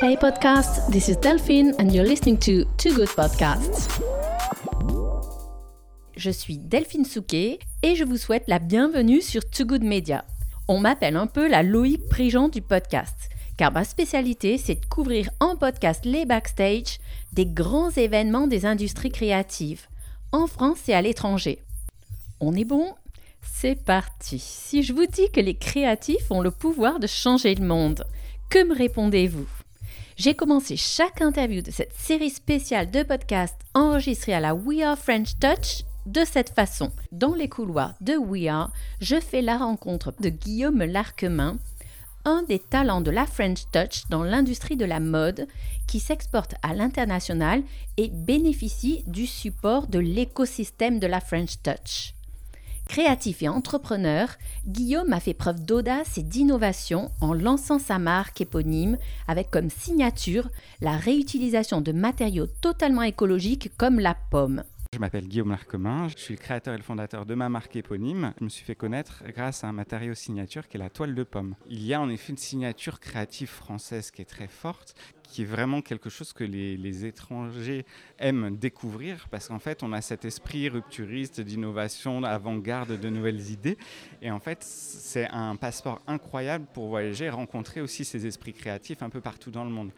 Hey podcast, this is Delphine and you're listening to Too Good Podcasts. Je suis Delphine Souquet et je vous souhaite la bienvenue sur Too Good Media. On m'appelle un peu la Loïc Prigent du podcast, car ma spécialité c'est de couvrir en podcast les backstage des grands événements des industries créatives, en France et à l'étranger. On est bon? C'est parti. Si je vous dis que les créatifs ont le pouvoir de changer le monde, que me répondez-vous? J'ai commencé chaque interview de cette série spéciale de podcasts enregistrée à la We Are French Touch de cette façon. Dans les couloirs de We Are, je fais la rencontre de Guillaume Larquemin, un des talents de la French Touch dans l'industrie de la mode qui s'exporte à l'international et bénéficie du support de l'écosystème de la French Touch. Créatif et entrepreneur, Guillaume a fait preuve d'audace et d'innovation en lançant sa marque éponyme avec comme signature la réutilisation de matériaux totalement écologiques comme la pomme. Je m'appelle Guillaume Larquemin, je suis le créateur et le fondateur de ma marque éponyme. Je me suis fait connaître grâce à un matériau signature qui est la toile de pomme. Il y a en effet une signature créative française qui est très forte, qui est vraiment quelque chose que les, étrangers aiment découvrir parce qu'en fait on a cet esprit rupturiste d'innovation, d'avant-garde, de nouvelles idées et en fait c'est un passeport incroyable pour voyager et rencontrer aussi ces esprits créatifs un peu partout dans le monde.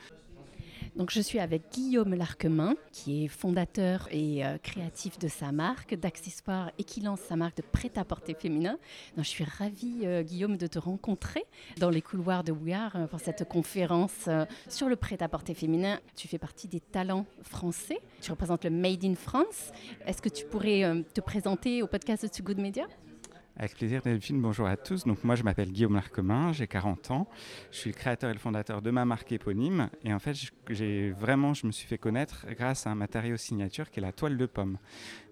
Donc je suis avec Guillaume Larquemin, qui est fondateur et euh, créatif de sa marque d'accessoires et qui lance sa marque de prêt-à-porter féminin. Donc, je suis ravie, euh, Guillaume, de te rencontrer dans les couloirs de We euh, pour cette conférence sur le prêt-à-porter féminin. Tu fais partie des talents français. Tu représentes le Made in France. Est-ce que tu pourrais te présenter au podcast de Too Good Media? Avec plaisir Delphine, bonjour à tous. Donc moi je m'appelle Guillaume Larquemin, j'ai 40 ans. Je suis le créateur et le fondateur de ma marque éponyme. Et en fait, j'ai vraiment, je me suis fait connaître grâce à un matériau signature qui est la toile de pomme.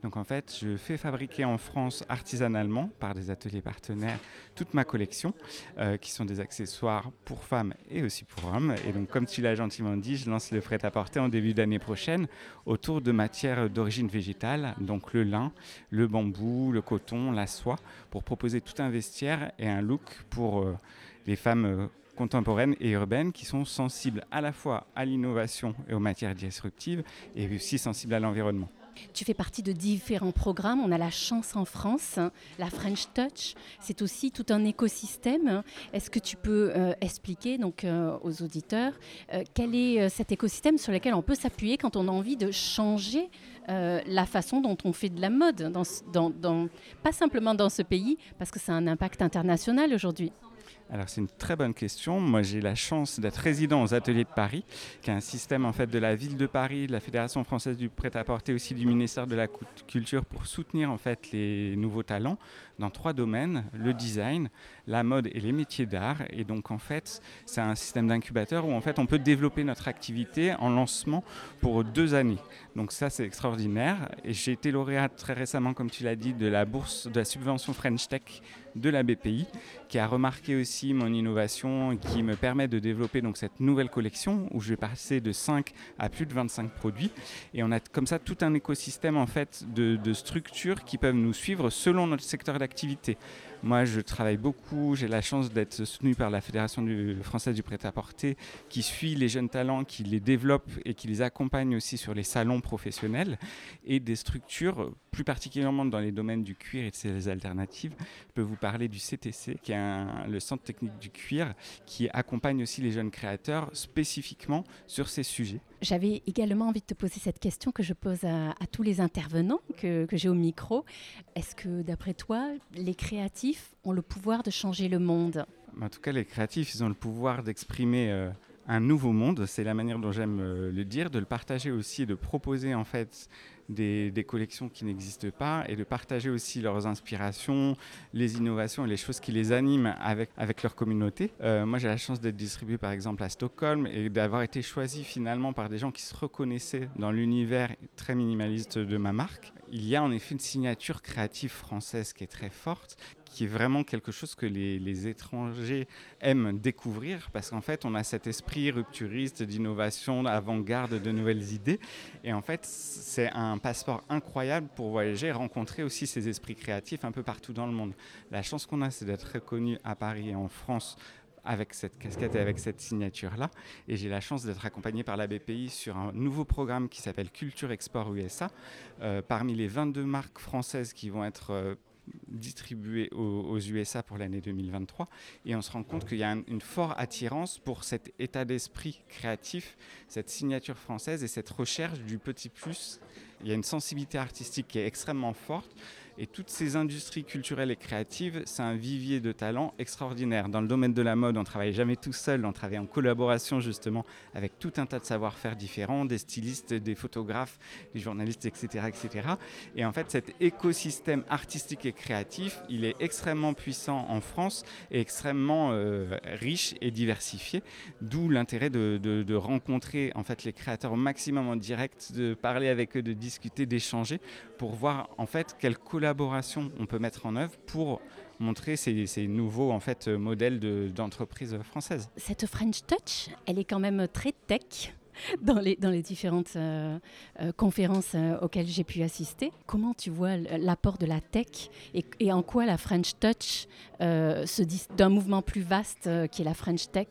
Donc en fait, je fais fabriquer en France artisanalement par des ateliers partenaires toute ma collection, euh, qui sont des accessoires pour femmes et aussi pour hommes. Et donc comme tu l'as gentiment dit, je lance le prêt à porter en début d'année prochaine autour de matières d'origine végétale, donc le lin, le bambou, le coton, la soie, pour proposer tout un vestiaire et un look pour euh, les femmes. Euh, contemporaines et urbaines qui sont sensibles à la fois à l'innovation et aux matières disruptives et aussi sensibles à l'environnement. Tu fais partie de différents programmes. On a la chance en France, la French Touch. C'est aussi tout un écosystème. Est-ce que tu peux euh, expliquer donc euh, aux auditeurs euh, quel est cet écosystème sur lequel on peut s'appuyer quand on a envie de changer la façon dont on fait de la mode, pas simplement dans ce pays, parce que c'est un impact international aujourd'hui? Alors c'est une très bonne question. Moi j'ai la chance d'être résident aux Ateliers de Paris, qui est un système en fait de la ville de Paris, de la Fédération française du prêt-à-porter, aussi du ministère de la Culture pour soutenir en fait les nouveaux talents dans trois domaines le design, la mode et les métiers d'art. Et donc en fait c'est un système d'incubateur où en fait on peut développer notre activité en lancement pour deux années. Donc ça c'est extraordinaire. Et j'ai été lauréat très récemment, comme tu l'as dit, de la bourse de la subvention French Tech de la BPI, qui a remarqué aussi mon innovation qui me permet de développer donc cette nouvelle collection où je vais passer de 5 à plus de 25 produits. Et on a comme ça tout un écosystème en fait de, de structures qui peuvent nous suivre selon notre secteur d'activité. Moi, je travaille beaucoup. J'ai la chance d'être soutenu par la Fédération française du prêt-à-porter, qui suit les jeunes talents, qui les développe et qui les accompagne aussi sur les salons professionnels et des structures, plus particulièrement dans les domaines du cuir et de ses alternatives. Je peux vous parler du CTC, qui est le Centre technique du cuir, qui accompagne aussi les jeunes créateurs spécifiquement sur ces sujets. J'avais également envie de te poser cette question que je pose à, tous les intervenants que, que j'ai au micro. Est-ce que, d'après toi, les créatifs ont le pouvoir de changer le monde? En tout cas, les créatifs, ils ont le pouvoir d'exprimer euh, un nouveau monde. C'est la manière dont j'aime euh, le dire, de le partager aussi, de proposer en fait des, collections qui n'existent pas et de partager aussi leurs inspirations, les innovations et les choses qui les animent avec, avec leur communauté. Euh, moi, j'ai la chance d'être distribué par exemple à Stockholm et d'avoir été choisi finalement par des gens qui se reconnaissaient dans l'univers très minimaliste de ma marque. Il y a en effet une signature créative française qui est très forte, qui est vraiment quelque chose que les, étrangers aiment découvrir parce qu'en fait, on a cet esprit rupturiste d'innovation, d'avant-garde, de nouvelles idées. Et en fait, c'est un passeport incroyable pour voyager rencontrer aussi ces esprits créatifs un peu partout dans le monde. La chance qu'on a, c'est d'être reconnu à Paris et en France avec cette casquette et avec cette signature-là. Et j'ai la chance d'être accompagné par la BPI sur un nouveau programme qui s'appelle Culture Export USA. Euh, parmi les 22 marques françaises qui vont être euh, distribuées aux, USA pour l'année 2023. Et on se rend compte qu'il y a une forte attirance pour cet état d'esprit créatif, cette signature française et cette recherche du petit plus. Il y a une sensibilité artistique qui est extrêmement forte. Et toutes ces industries culturelles et créatives, c'est un vivier de talents extraordinaire. Dans le domaine de la mode, on ne travaille jamais tout seul, on travaille en collaboration justement avec tout un tas de savoir-faire différents, des stylistes, des photographes, des journalistes, etc., etc. Et en fait, cet écosystème artistique et créatif, il est extrêmement puissant en France et extrêmement euh, riche et diversifié. D'où l'intérêt de, rencontrer en fait les créateurs au maximum en direct, de parler avec eux, de discuter, d'échanger, pour voir en fait quelle collaboration on peut mettre en œuvre pour montrer ces, nouveaux en fait, modèles d'entreprise françaises. Cette French Touch, elle est quand même très tech dans les, différentes euh, euh, conférences euh, auxquelles j'ai pu assister. Comment tu vois l'apport de la tech et, en quoi la French Touch se d'un mouvement plus vaste qui est la French Tech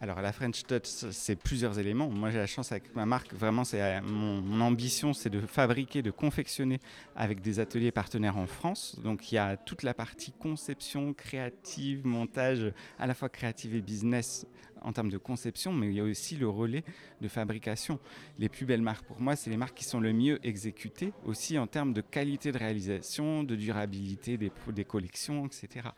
alors la French Touch, c'est plusieurs éléments. Moi j'ai la chance avec ma marque, vraiment c'est euh, mon, ambition, c'est de fabriquer, de confectionner avec des ateliers partenaires en France. Donc il y a toute la partie conception, créative, montage, à la fois créative et business en termes de conception, mais il y a aussi le relais de fabrication. Les plus belles marques pour moi, c'est les marques qui sont le mieux exécutées, aussi en termes de qualité de réalisation, de durabilité des, des collections, etc.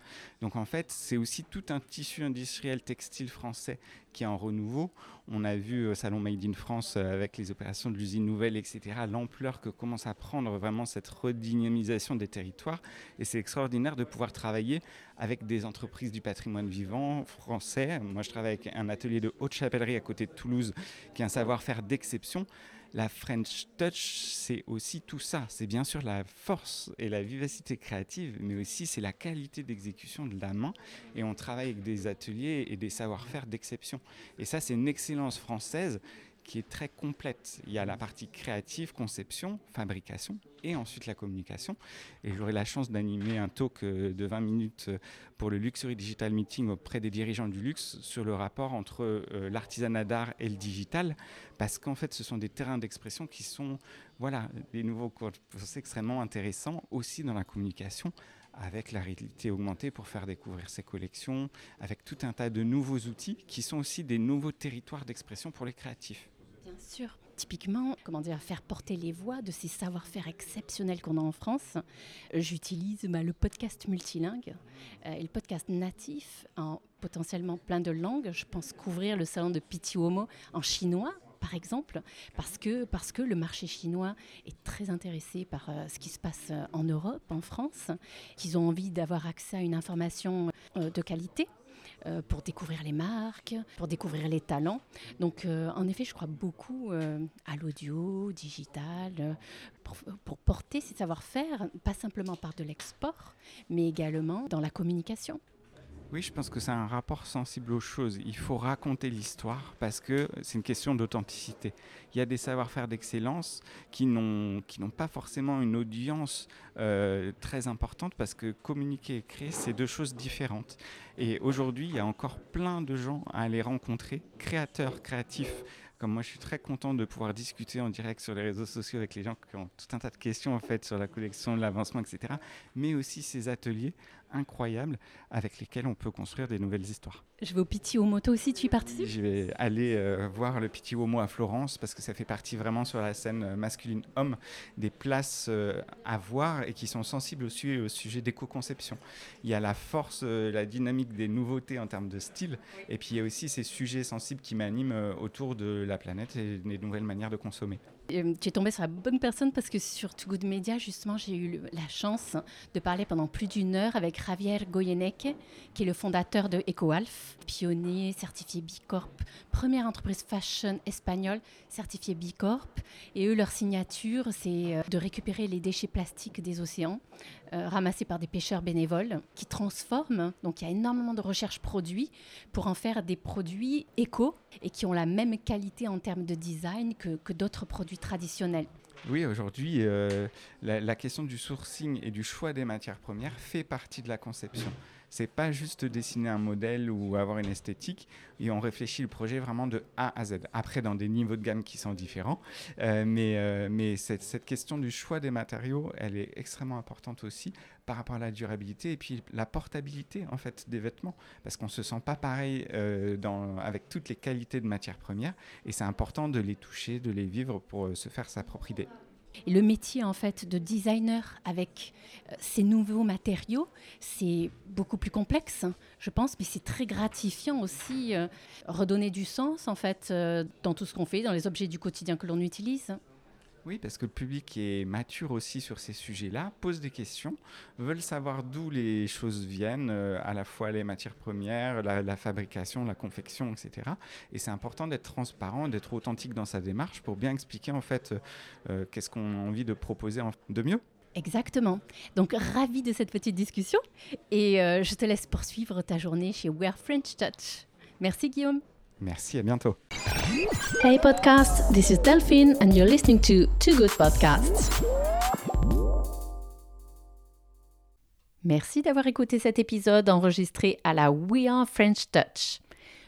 Donc en fait, c'est aussi tout un tissu industriel textile français qui est en renouveau. On a vu au Salon Made in France euh, avec les opérations de l'usine nouvelle, etc., l'ampleur que commence à prendre vraiment cette redynamisation des territoires. Et c'est extraordinaire de pouvoir travailler avec des entreprises du patrimoine vivant français. Moi, je travaille avec un atelier de haute chapellerie à côté de Toulouse qui a un savoir-faire d'exception la French Touch, c'est aussi tout ça. C'est bien sûr la force et la vivacité créative, mais aussi c'est la qualité d'exécution de la main. Et on travaille avec des ateliers et des savoir-faire d'exception. Et ça, c'est une excellence française qui est très complète. Il y a la partie créative, conception, fabrication, et ensuite la communication. Et j'aurai la chance d'animer un talk euh, de 20 minutes euh, pour le Luxury Digital Meeting auprès des dirigeants du luxe sur le rapport entre euh, l'artisanat d'art et le digital, parce qu'en fait, ce sont des terrains d'expression qui sont, voilà, des nouveaux cours extrêmement intéressants aussi dans la communication avec la réalité augmentée pour faire découvrir ces collections, avec tout un tas de nouveaux outils qui sont aussi des nouveaux territoires d'expression pour les créatifs. Sûr. Typiquement, comment dire, faire porter les voix de ces savoir-faire exceptionnels qu'on a en France. J'utilise bah, le podcast multilingue euh, et le podcast natif en potentiellement plein de langues. Je pense couvrir le salon de Homo en chinois par exemple, parce que, parce que le marché chinois est très intéressé par euh, ce qui se passe euh, en Europe, en France, qu'ils ont envie d'avoir accès à une information de qualité euh, pour découvrir les marques, pour découvrir les talents. Donc, euh, en effet, je crois beaucoup euh, à l'audio, digital, pour, pour, porter ces savoir-faire, pas simplement par de l'export, mais également dans la communication. Oui, je pense que c'est un rapport sensible aux choses. Il faut raconter l'histoire parce que c'est une question d'authenticité. Il y a des savoir-faire d'excellence qui n'ont pas forcément une audience euh, très importante parce que communiquer et créer, c'est deux choses différentes. Et aujourd'hui, il y a encore plein de gens à aller rencontrer, créateurs, créatifs, comme moi, je suis très content de pouvoir discuter en direct sur les réseaux sociaux avec les gens qui ont tout un tas de questions en fait sur la collection, l'avancement, etc. Mais aussi ces ateliers incroyables avec lesquels on peut construire des nouvelles histoires. Je vais au Petit Moto aussi, tu y participes? Je vais aller euh, voir le Petit Homo à Florence parce que ça fait partie vraiment sur la scène euh, masculine-homme des places euh, à voir et qui sont sensibles aussi au sujet d'éco-conception. Il y a la force, la dynamique des nouveautés en termes de style et puis il y a aussi ces sujets sensibles qui m'animent autour de la planète et des nouvelles manières de consommer. Euh, tu es tombé sur la bonne personne parce que sur Too Good Media, justement, j'ai eu la chance de parler pendant plus d'une heure avec Javier Goyeneche, qui est le fondateur de EcoAlf, pionnier, certifié B Corp, première entreprise fashion espagnole certifiée B Corp. Et eux, leur signature, c'est euh, de récupérer les déchets plastiques des océans, euh, ramassés par des pêcheurs bénévoles, qui transforment. Donc, il y a énormément de recherches produits pour en faire des produits éco et qui ont la même qualité en termes de design que d'autres produits traditionnels. Oui, aujourd'hui, euh, la, question du sourcing et du choix des matières premières fait partie de la conception. C'est pas juste dessiner un modèle ou avoir une esthétique. Et on réfléchit le projet vraiment de A à Z. Après, dans des niveaux de gamme qui sont différents. Euh, mais euh, cette, question du choix des matériaux, elle est extrêmement importante aussi par rapport à la durabilité et puis la portabilité en fait des vêtements. Parce qu'on se sent pas pareil euh, avec toutes les qualités de matières premières. Et c'est important de les toucher, de les vivre pour se faire sa propre idée. Le métier en fait de designer avec euh, ces nouveaux matériaux, c'est beaucoup plus complexe, je pense, mais c'est très gratifiant aussi, euh, redonner du sens en fait euh, dans tout ce qu'on fait, dans les objets du quotidien que l'on utilise. Oui, parce que le public est mature aussi sur ces sujets-là, pose des questions, veulent savoir d'où les choses viennent, euh, à la fois les matières premières, la, fabrication, la confection, etc. Et c'est important d'être transparent, d'être authentique dans sa démarche pour bien expliquer en fait euh, qu'est-ce qu'on a envie de proposer de mieux. Exactement. Donc, ravi de cette petite discussion et euh, je te laisse poursuivre ta journée chez Wear French Touch. Merci Guillaume. Merci, à bientôt. Hey podcast, this is Delphine and you're listening to Two Good Podcasts. Merci d'avoir écouté cet épisode enregistré à la We Are French Touch.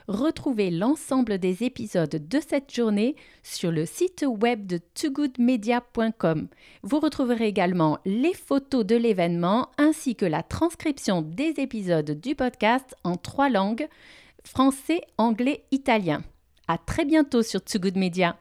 Retrouvez l'ensemble des épisodes de cette journée sur le site web de togoodmedia.com. Vous retrouverez également les photos de l'événement ainsi que la transcription des épisodes du podcast en trois langues français, anglais, italien. À très bientôt sur Too Good Media.